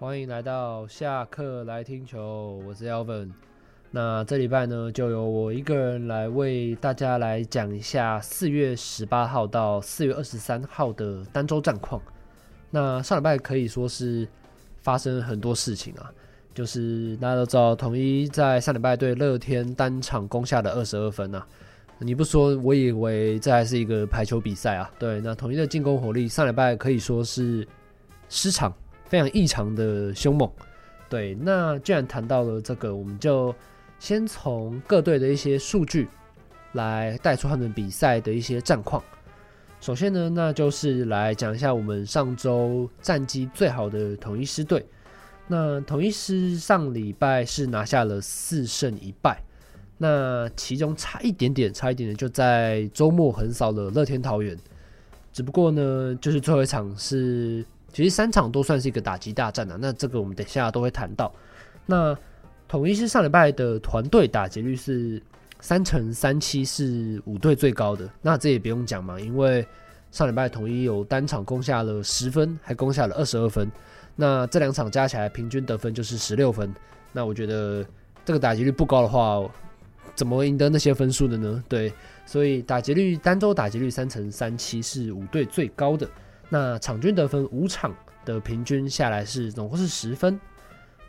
欢迎来到下课来听球，我是 Alvin。那这礼拜呢，就由我一个人来为大家来讲一下四月十八号到四月二十三号的单周战况。那上礼拜可以说是发生很多事情啊，就是大家都知道，统一在上礼拜对乐天单场攻下了二十二分啊。你不说，我以为这还是一个排球比赛啊。对，那统一的进攻火力上礼拜可以说是失常。非常异常的凶猛，对。那既然谈到了这个，我们就先从各队的一些数据来带出他们比赛的一些战况。首先呢，那就是来讲一下我们上周战绩最好的统一狮队。那统一狮上礼拜是拿下了四胜一败，那其中差一点点，差一点点就在周末横扫了乐天桃园。只不过呢，就是最后一场是。其实三场都算是一个打击大战啊，那这个我们等下都会谈到。那统一是上礼拜的团队打击率是三成三七，是五队最高的。那这也不用讲嘛，因为上礼拜统一有单场攻下了十分，还攻下了二十二分。那这两场加起来平均得分就是十六分。那我觉得这个打击率不高的话，怎么赢得那些分数的呢？对，所以打击率单周打击率三成三七是五队最高的。那场均得分五场的平均下来是总共是十分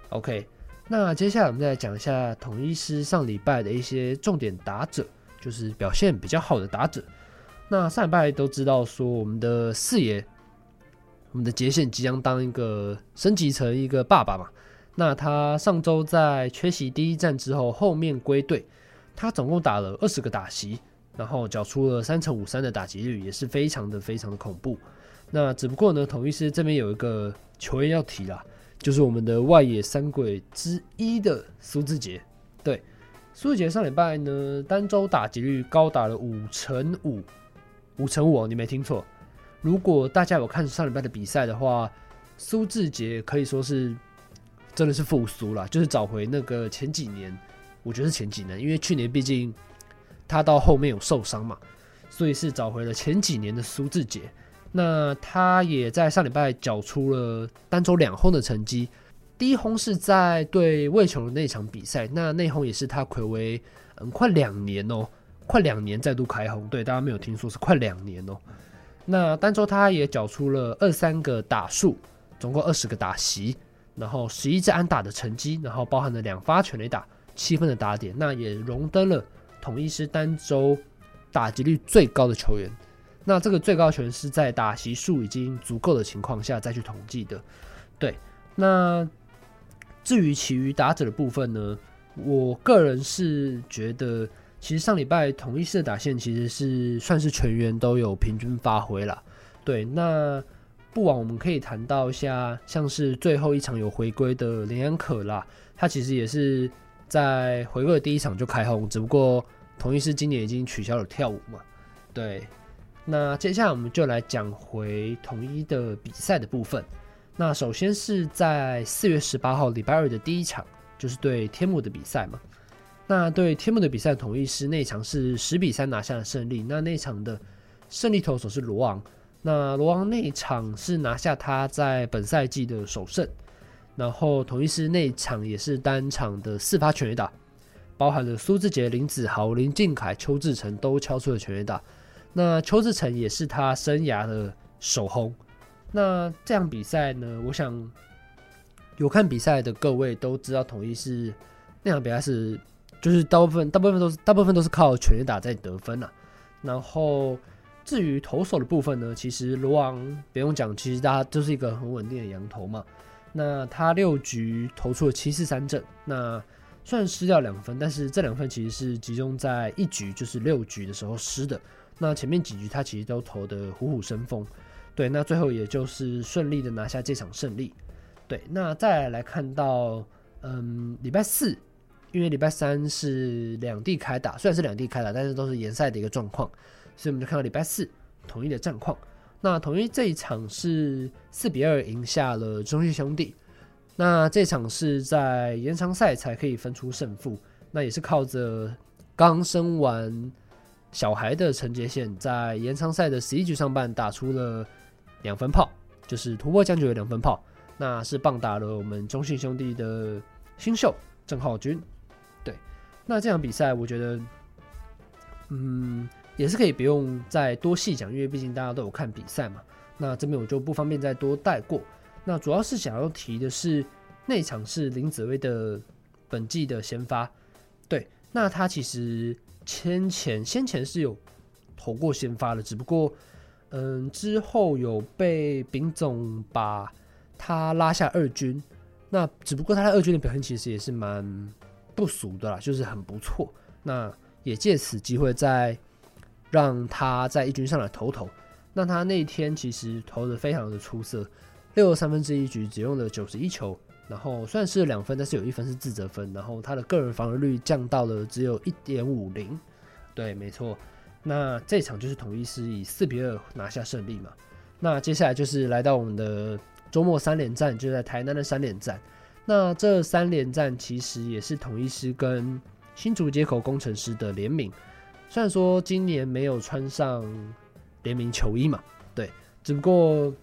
，OK。那接下来我们再来讲一下统一师上礼拜的一些重点打者，就是表现比较好的打者。那上礼拜都知道说我们的四爷，我们的杰宪即将当一个升级成一个爸爸嘛。那他上周在缺席第一战之后，后面归队，他总共打了二十个打席，然后缴出了三成五三的打击率，也是非常的非常的恐怖。那只不过呢，统一狮这边有一个球员要提啦，就是我们的外野三鬼之一的苏智杰。对，苏智杰上礼拜呢，单周打击率高达了五成五，五成五哦，你没听错。如果大家有看上礼拜的比赛的话，苏智杰可以说是真的是复苏了，就是找回那个前几年，我觉得是前几年，因为去年毕竟他到后面有受伤嘛，所以是找回了前几年的苏智杰。那他也在上礼拜缴出了单周两轰的成绩，第一轰是在对味全龙的那场比赛，那内轰也是他睽违嗯快两年哦，快两年再度开轰，对，大家没有听错，是快两年哦。那单周他也缴出了二三个打数，总共二十个打席，然后十一支安打的成绩，然后包含了两发全垒打，七分的打点，那也荣登了统一狮单周打击率最高的球员。那这个最高权是在打席数已经足够的情况下再去统计的，对。那至于其余打者的部分呢，我个人是觉得，其实上礼拜同一狮的打线其实是算是全员都有平均发挥了，对。那不枉我们可以谈到一下，像是最后一场有回归的林安可啦，他其实也是在回归的第一场就开轰，只不过同一狮今年已经取消了跳舞嘛，对。那接下来我们就来讲回统一的比赛的部分。那首先是在四月十八号礼拜二的第一场，就是对天幕的比赛嘛。那对天幕的比赛，统一狮那场是十比三拿下了胜利。那那场的胜利投手是罗昂。那罗昂那场是拿下他在本赛季的首胜。然后统一狮那场也是单场的四发全垒打，包含了苏志杰、林子豪、林靖凯、邱志成都敲出了全垒打。那邱志成也是他生涯的首轰。那这场比赛呢，我想有看比赛的各位都知道，统一是那场比赛是就是大部分大部分都是大部分都是靠全垒打在得分啊。然后至于投手的部分呢，其实罗昂不用讲，其实他就是一个很稳定的洋投嘛。那他六局投出了七四三振，那虽然失掉两分，但是这两分其实是集中在一局，就是六局的时候失的。那前面几局他其实都投得虎虎生风，对，那最后也就是顺利的拿下这场胜利，对，那再来，看到，嗯，礼拜四，因为礼拜三是两地开打，虽然是两地开打，但是都是延赛的一个状况，所以我们就看到礼拜四统一的战况。那统一这一场是四比二赢下了中信兄弟，那这场是在延长赛才可以分出胜负，那也是靠着刚生完。小孩的陈杰宪在延长赛的十一局上半打出了两分炮，就是突破僵局的两分炮。那是棒打了我们中信兄弟的新秀郑浩均。对，那这场比赛我觉得，嗯，也是可以不用再多细讲，因为毕竟大家都有看比赛嘛。那这边我就不方便再多带过。那主要是想要提的是，那场是林子薇的本季的先发。对，那他其实先前先前是有投过先发的，只不过。嗯，之后有被丙总把他拉下二军，那只不过他在二军的表现其实也是蛮不俗的啦，就是很不错。那也借此机会再让他在一军上来投投。那他那天其实投的非常的出色，六三分之一局只用了九十一球，然后算是两分，但是有一分是自责分，然后他的个人防御率降到了只有一点五零。对，没错。那这场就是统一师以四比二拿下胜利嘛。那接下来就是来到我们的周末三连战，就在台南的三连战。那这三连战其实也是统一师跟新竹街口工程师的联名。虽然说今年没有穿上联名球衣嘛，对，只不过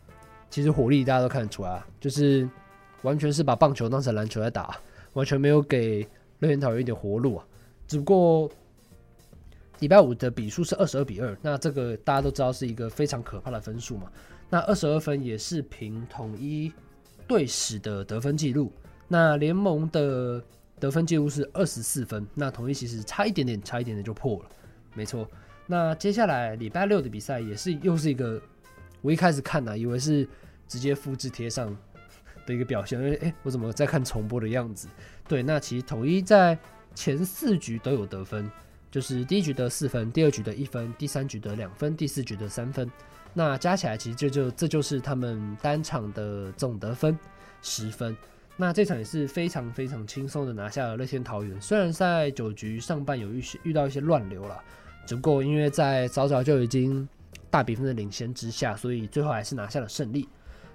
其实火力大家都看得出来，就是完全是把棒球当成篮球在打，完全没有给乐天桃园一点活路啊。只不过。礼拜五的比数是二十二比二，那这个大家都知道是一个非常可怕的分数嘛。那二十二分也是凭统一队史的得分记录，那联盟的得分记录是二十四分，那统一其实差一点点，差一点点就破了，没错。那接下来礼拜六的比赛也是又是一个，我一开始看呢、啊，以为是直接复制贴上的一个表现，因为诶，我怎么在看重播的样子？对，那其实统一在前四局都有得分。就是第一局得四分，第二局得一分，第三局得两分，第四局得三分。那加起来其实这就这就是他们单场的总得分十分。那这场也是非常非常轻松的拿下了乐天桃园。虽然在九局上半有一些遇到一些乱流了，只不过因为在早早就已经大比分的领先之下，所以最后还是拿下了胜利。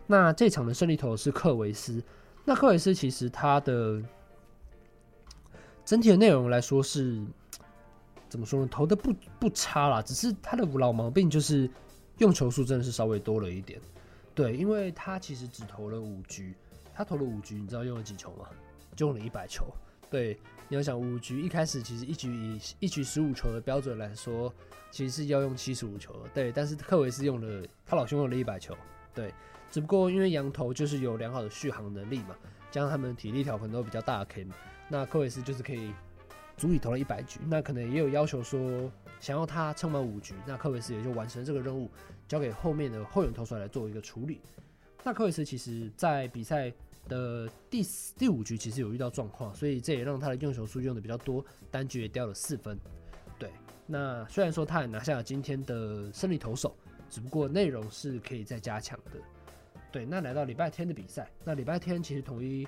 那这场的胜利投是克维斯。那克维斯其实他的整体的内容来说是。怎么说呢？投的不不差啦，只是他的老毛病就是用球数真的是稍微多了一点。对，因为他其实只投了五局，他投了五局，你知道用了几球吗？就用了一百球。对，你要想五局一开始其实一局以一局十五球的标准来说，其实是要用七十五球的。对，但是克维斯用了他老兄用了一百球。对，只不过因为羊头就是有良好的续航能力嘛，加上他们体力条可能都比较大 K，那科维斯就是可以。足以投了一百局，那可能也有要求说想要他撑满五局，那科维斯也就完成这个任务，交给后面的后援投手来做一个处理。那科维斯其实在比赛的第四第五局其实有遇到状况，所以这也让他的用球数用的比较多，单局也掉了四分。对，那虽然说他也拿下了今天的胜利投手，只不过内容是可以再加强的。对，那来到礼拜天的比赛，那礼拜天其实统一，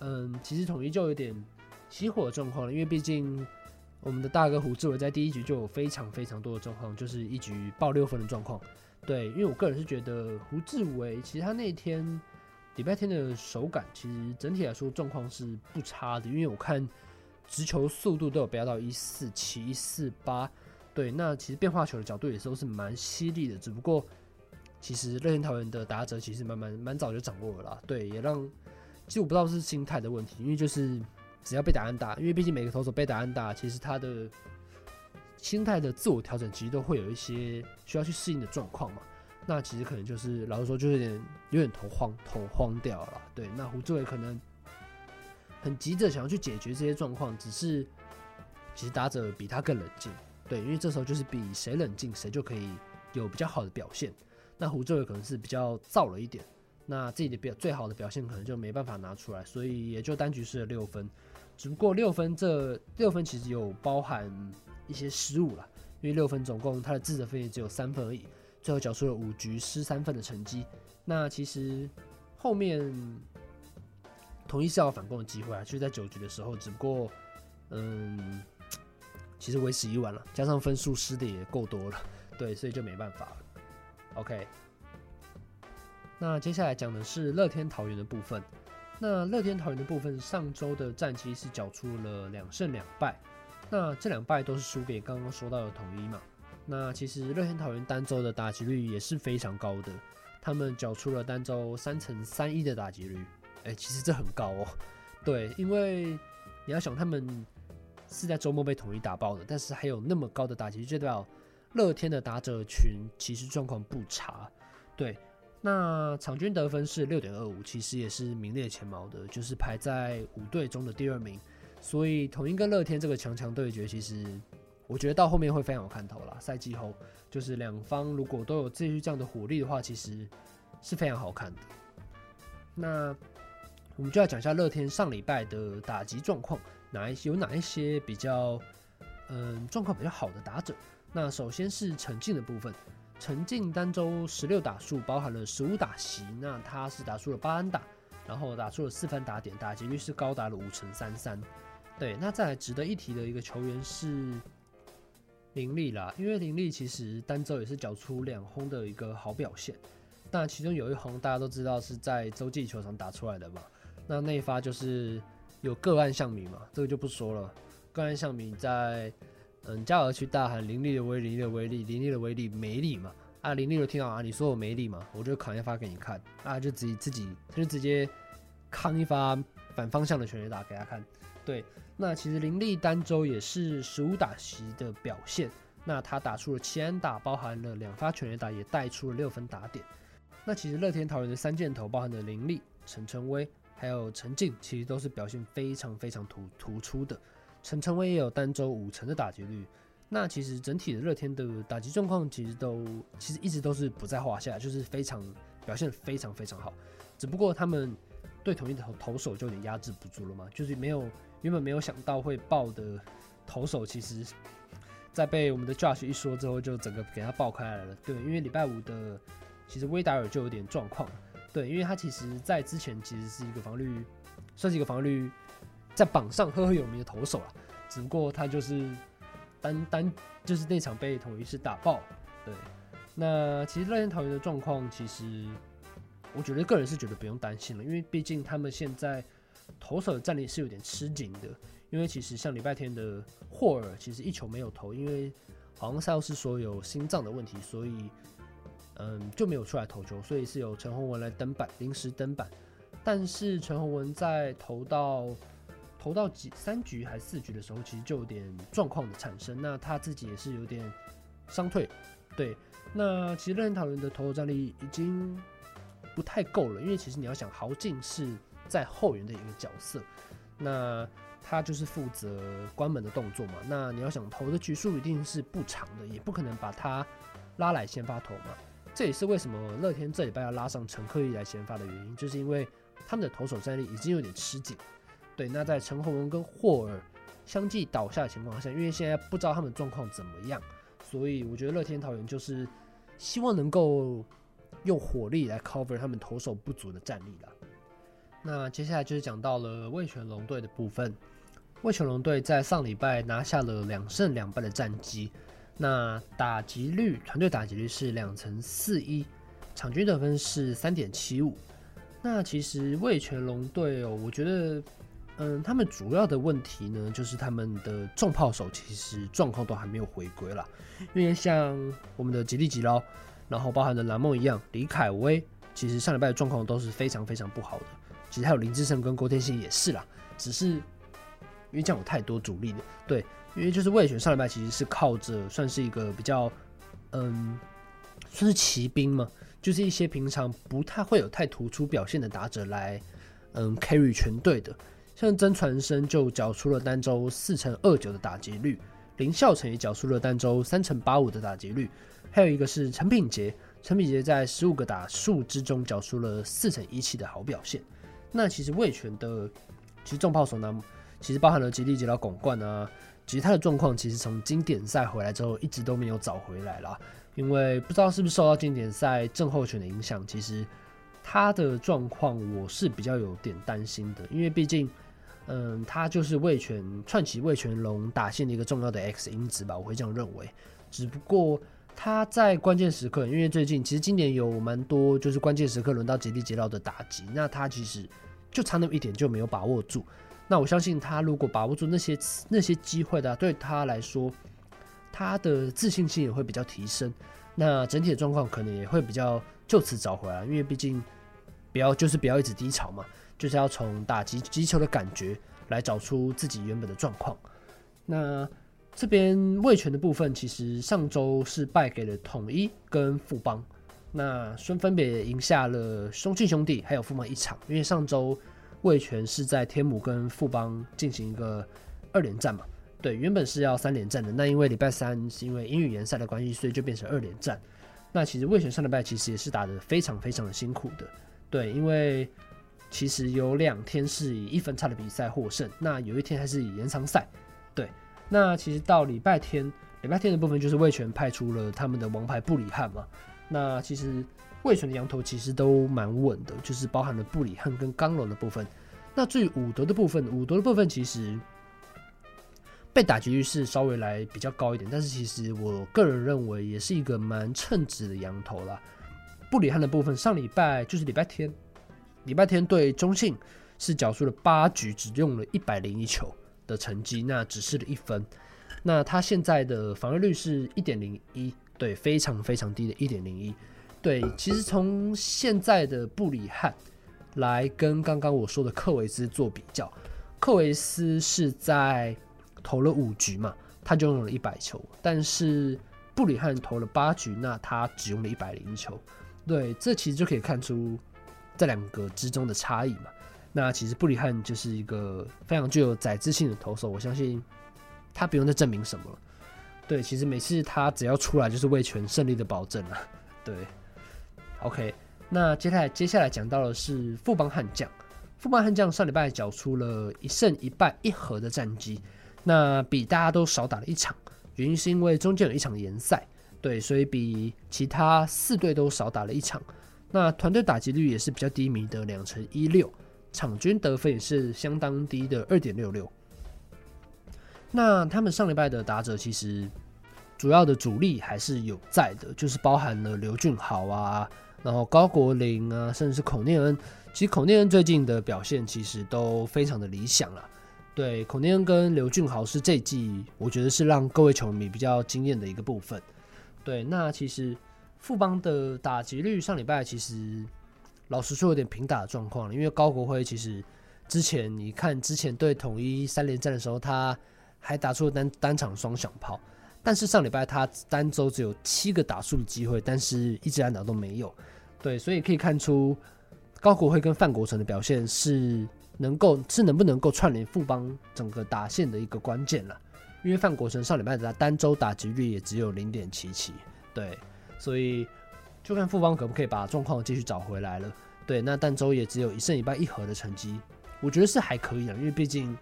嗯，其实统一就有点。熄火的状况了，因为毕竟我们的大哥胡志伟在第一局就有非常非常多的状况，就是一局爆六分的状况。对，因为我个人是觉得胡志伟其实他那天礼拜天的手感其实整体来说状况是不差的，因为我看直球速度都有飙到一四七、一四八。对，那其实变化球的角度也都是蛮犀利的，只不过其实乐天桃园的打者其实蛮蛮蛮早就掌握了啦。对，也让其实我不知道是心态的问题，因为就是。只要被打安打，因为毕竟每个投手被打安打，其实他的心态的自我调整其实都会有一些需要去适应的状况嘛。那其实可能就是老实说，就有点有点头慌头慌掉了。对，那胡志伟可能很急着想要去解决这些状况，只是其实打者比他更冷静。对，因为这时候就是比谁冷静，谁就可以有比较好的表现。那胡智为可能是比较燥了一点，那自己的表最好的表现可能就没办法拿出来，所以也就单局失了六分。只不过六分，这六分其实有包含一些失误了，因为六分总共他的自责分也只有三分而已，最后缴出了五局失三分的成绩。那其实后面统一是要反攻的机会啊，就是在九局的时候，只不过嗯，其实为时已晚了，加上分数失的也够多了，对，所以就没办法了。OK，那接下来讲的是乐天桃园的部分。那乐天桃园的部分，上周的战绩是缴出了两胜两败，那这两败都是输给刚刚说到的统一嘛。那其实乐天桃园单周的打击率也是非常高的，他们缴出了单周三成三一的打击率。哎、其实这很高哦。对，因为你要想，他们是在周末被统一打爆的，但是还有那么高的打击率，就代表乐天的打者群其实状况不差。对，那场均得分是六点二五，其实也是名列前茅的，就是排在五队中的第二名。所以统一跟乐天这个强强对决，其实我觉得到后面会非常有看头啦。赛季后，就是两方如果都有继续这样的火力的话，其实是非常好看的。那。我们就要讲一下乐天上礼拜的打击状况，哪一些有哪一些比较，嗯，状况比较好的打者。那首先是陈进的部分，陈进单周十六打数包含了十五打席，那他是打出了八安打，然后打出了四分打点，打击率是高达了五成三三。对，那再来值得一提的一个球员是林立啦，因为林立其实单周也是缴出两轰的一个好表现，那其中有一轰大家都知道是在洲际球场打出来的嘛。那那一发就是有个案象名嘛，这个就不说了。个案象名在嗯加尔区大喊林立的威力，林立的威力，林立的威力没力嘛？啊，林立就听到啊，你说我没力嘛？我就扛一发给你看，啊，就自己自己他就直接扛一发反方向的全垒打给他看。对，那其实林立单周也是十五打席的表现，那他打出了七安打，包含了两发全垒打，也带出了六分打点。那其实乐天桃园的三箭头包含了林立、陈晨威。还有陈进，其实都是表现非常非常突突出的。陈晨威也有单周五成的打击率。那其实整体的乐天的打击状况，其实都其实一直都是不在话下，就是非常表现非常非常好。只不过他们对统一的投投手就有点压制不住了嘛，就是没有原本没有想到会爆的投手，其实，在被我们的 Josh 一说之后，就整个给他爆开来了。对，因为礼拜五的其实威达尔就有点状况。对，因为他其实，在之前其实是一个防御，算是一个防御在榜上赫赫有名的投手了。只不过他就是单单就是那场被统一狮打爆。对，那其实乐天桃园的状况，其实我觉得个人是觉得不用担心了，因为毕竟他们现在投手的战力是有点吃紧的。因为其实像礼拜天的霍尔，其实一球没有投，因为好像赛后是说有心脏的问题，所以。嗯，就没有出来投球，所以是由陈宏文来登板，临时登板。但是陈宏文在投到投到几三局还是四局的时候，其实就有点状况的产生。那他自己也是有点伤退。对，那其实乐天桃园的投手战力已经不太够了，因为其实你要想豪进是在后援的一个角色，那他就是负责关门的动作嘛。那你要想投的局数一定是不长的，也不可能把他拉来先发投嘛。这也是为什么乐天这礼拜要拉上陈克义来先发的原因，就是因为他们的投手战力已经有点吃紧。对，那在陈鸿文跟霍尔相继倒下的情况下，因为现在不知道他们状况怎么样，所以我觉得乐天桃园就是希望能够用火力来 cover 他们投手不足的战力了。那接下来就是讲到了味全龙队的部分，味全龙队在上礼拜拿下了两胜两败的战绩。那打击率，团队打击率是两成四一，场均得分是三点七五。那其实味全龙队哦，我觉得，嗯，他们主要的问题呢，就是他们的重炮手其实状况都还没有回归啦。因为像我们的吉利吉捞，然后包含的蓝梦一样，李凯威，其实上礼拜的状况都是非常非常不好的。其实还有林志胜跟郭天信也是啦，只是因为这样有太多主力的，对。因为就是味全上礼拜其实是靠着算是一个比较，嗯，算是骑兵嘛，就是一些平常不太会有太突出表现的打者来，嗯，carry 全队的。像曾传生就缴出了单周四成二九的打击率，林孝成也缴出了单周三成八五的打击率，还有一个是陈品杰，陈品杰在十五个打数之中缴出了四成一七的好表现。那其实味全的其实重炮手呢，其实包含了吉利吉捞巩冠啊。其实他的状况其实从经典赛回来之后一直都没有找回来啦，因为不知道是不是受到经典赛症候群的影响，其实他的状况我是比较有点担心的，因为毕竟，嗯，他就是味全串起味全龙打线的一个重要的 X 因子吧，我会这样认为。只不过他在关键时刻，因为最近其实今年有蛮多就是关键时刻轮到吉力吉捞的打击，那他其实就差那么一点就没有把握住。那我相信他如果把握住那些那些机会的，对他来说，他的自信心也会比较提升。那整体的状况可能也会比较就此找回来，因为毕竟不要就是不要一直低潮嘛，就是要从打击击球的感觉来找出自己原本的状况。那这边味全的部分，其实上周是败给了统一跟富邦，那分分别赢下了松庆兄弟还有富邦一场，因为上周味全是在天母跟富邦进行一个二连战嘛。对，原本是要三连战的，那因为礼拜三是因为英语联赛的关系，所以就变成二连战。那其实味全上礼拜其实也是打得非常非常的辛苦的。对，因为其实有两天是以一分差的比赛获胜，那有一天还是以延长赛。对，那其实到礼拜天，礼拜天的部分就是魏全派出了他们的王牌布里汉嘛。那其实魏全的羊头其实都蛮稳的，就是包含了布里汉跟刚龙的部分。那至于武德的部分，武德的部分其实。被打击率是稍微来比较高一点，但是其实我个人认为也是一个蛮称职的羊头啦。布里汉的部分，上礼拜就是礼拜天，礼拜天对中信是缴出了八局只用了一百零一球的成绩，那只失了一分。那他现在的防御率是一点零一，对，非常非常低的一点零一。对，其实从现在的布里汉来跟刚刚我说的克维斯做比较，克维斯是在。投了五局嘛，他就用了一百球，但是布里汉投了八局，那他只用了一百零一球。对，这其实就可以看出这两个之中的差异嘛。那其实布里汉就是一个非常具有宰制性的投手，我相信他不用再证明什么了。对，其实每次他只要出来就是为全胜利的保证了。对，OK，那接下来接下来讲到的是富邦悍将，富邦悍将上礼拜缴出了一胜一败一和的战绩。那比大家都少打了一场，原因是因为中间有一场延赛，对，所以比其他四队都少打了一场。那团队打击率也是比较低迷的两成一六，场均得分也是相当低的二点六六。那他们上礼拜的打者其实主要的主力还是有在的，就是包含了刘俊豪啊，然后高国林啊，甚至是孔念恩。其实孔念恩最近的表现其实都非常的理想了。对，孔念恩跟刘俊豪是这季，我觉得是让各位球迷比较惊艳的一个部分。对，那其实富邦的打击率上礼拜其实老实说有点平打的状况了，因为高国辉其实之前你看之前对统一三连战的时候，他还打出了单单场双响炮，但是上礼拜他单周只有七个打数的机会，但是一支安打都没有。对，所以可以看出高国辉跟范国成的表现是。能够是能不能够串联富邦整个打线的一个关键了，因为范国成上礼拜的单周打击率也只有零点七七，对，所以就看富邦可不可以把状况继续找回来了。对，那但周也只有一胜一败一和的成绩，我觉得是还可以的，因为毕竟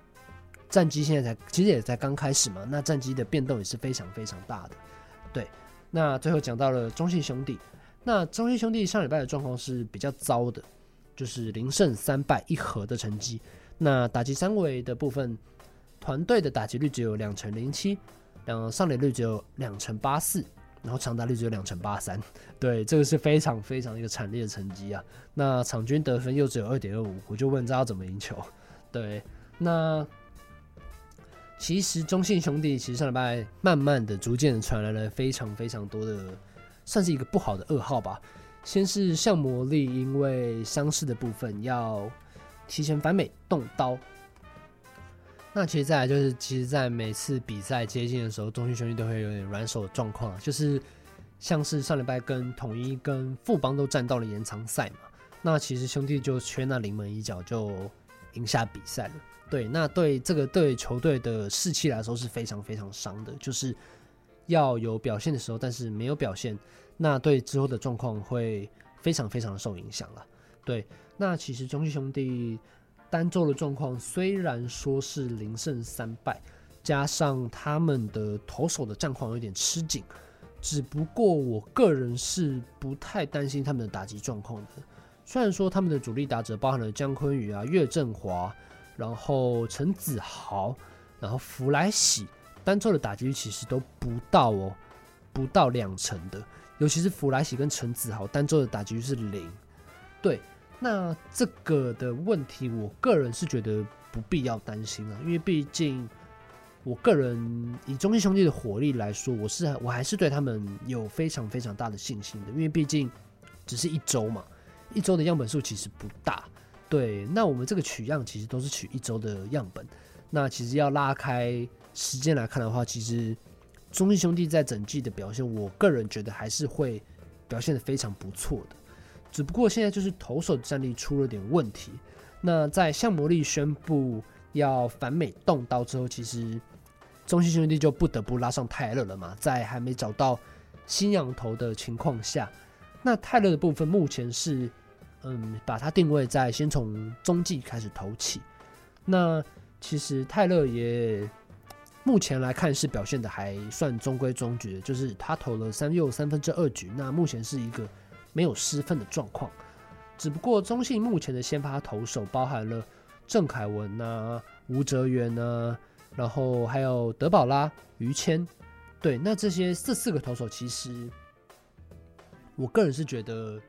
战绩现在才其实也才刚开始嘛，那战绩的变动也是非常非常大的。对，那最后讲到了中信兄弟，那中信兄弟上礼拜的状况是比较糟的。就是零胜三败一和的成绩。那打击三围的部分，团队的打击率只有两成零七，两上垒率只有两成八四，然后长打率只有两成八三。对，这个是非常非常一个惨烈的成绩啊。那场均得分又只有二点二五，我就问这要怎么赢球？对，那其实中信兄弟其实上礼拜慢慢的、逐渐传来了非常非常多的，算是一个不好的噩耗吧。先是向魔力，因为伤势的部分要提前返美动刀。那其实再来就是，其实，在每次比赛接近的时候，中信兄弟都会有点软手的状况，就是像是上礼拜跟统一、跟富邦都战到了延长赛嘛。那其实兄弟就缺那临门一脚就赢下比赛了。对，那对这个对球队的士气来说是非常非常伤的，就是要有表现的时候，但是没有表现。那对之后的状况会非常非常的受影响了。对，那其实中信兄弟单周的状况虽然说是零胜三败，加上他们的投手的战况有点吃紧，只不过我个人是不太担心他们的打击状况的。虽然说他们的主力打者包含了江坤宇啊、岳振华，然后陈子豪，然后弗莱喜，单周的打击率其实都不到哦，不到两成的。尤其是弗莱喜跟陈子豪单周的打击率是零，对，那这个的问题，我个人是觉得不必要担心啊，因为毕竟我个人以中信兄弟的火力来说，我是我还是对他们有非常非常大的信心的，因为毕竟只是一周嘛，一周的样本数其实不大。对，那我们这个取样其实都是取一周的样本。那其实要拉开时间来看的话，其实中信兄弟在整季的表现，我个人觉得还是会表现的非常不错的。只不过现在就是投手战力出了点问题。那在向魔力宣布要反美动刀之后，其实中信兄弟就不得不拉上泰勒了嘛。在还没找到新洋投的情况下，那泰勒的部分目前是嗯，把它定位在先从中继开始投起。那其实泰勒也目前来看是表现的还算中规中矩，就是他投了三又三分之二局，那目前是一个。没有失分的状况，只不过中信目前的先发投手包含了郑凯文啊、吴哲源啊，然后还有德保拉、于谦，对，那这些这四个投手其实，我个人是觉得，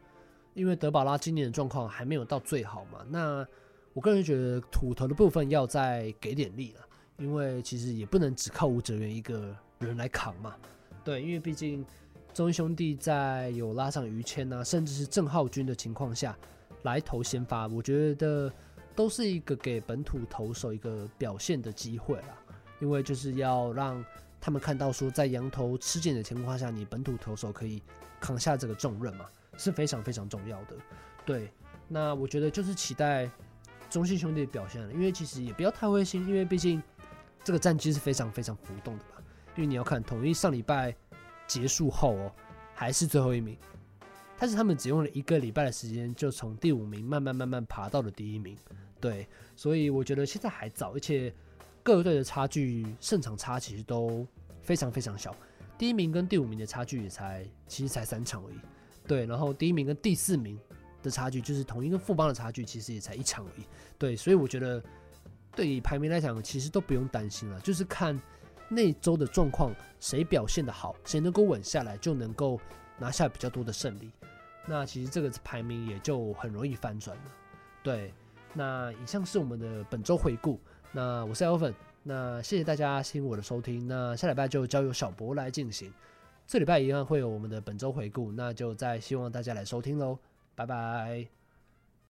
因为德保拉今年的状况还没有到最好嘛，那我个人觉得土投的部分要再给点力了，因为其实也不能只靠吴哲源一个人来扛嘛，对，因为毕竟。中信兄弟在有拉上于谦啊，甚至是郑浩均的情况下来投先发，我觉得都是一个给本土投手一个表现的机会啦。因为就是要让他们看到说，在洋投吃紧的情况下，你本土投手可以扛下这个重任嘛，是非常非常重要的。对，那我觉得就是期待中信兄弟的表现了，因为其实也不要太灰心，因为毕竟这个战绩是非常非常浮动的吧。因为你要看统一上礼拜。结束后哦，还是最后一名，但是他们只用了一个礼拜的时间，就从第五名慢慢慢慢爬到了第一名。对，所以我觉得现在还早，而且各队的差距胜场差其实都非常非常小。第一名跟第五名的差距也才其实才三场而已。对，然后第一名跟第四名的差距，就是同一跟副帮的差距，其实也才一场而已。对，所以我觉得对于排名来讲，其实都不用担心了，就是看。那周的状况，谁表现得好，谁能够稳下来，就能够拿下比较多的胜利。那其实这个排名也就很容易翻转了。对，那以上是我们的本周回顾。那我是 Alvin，那谢谢大家听我的收听。那下礼拜就交由小博来进行。这礼拜一样会有我们的本周回顾，那就再希望大家来收听喽。拜拜。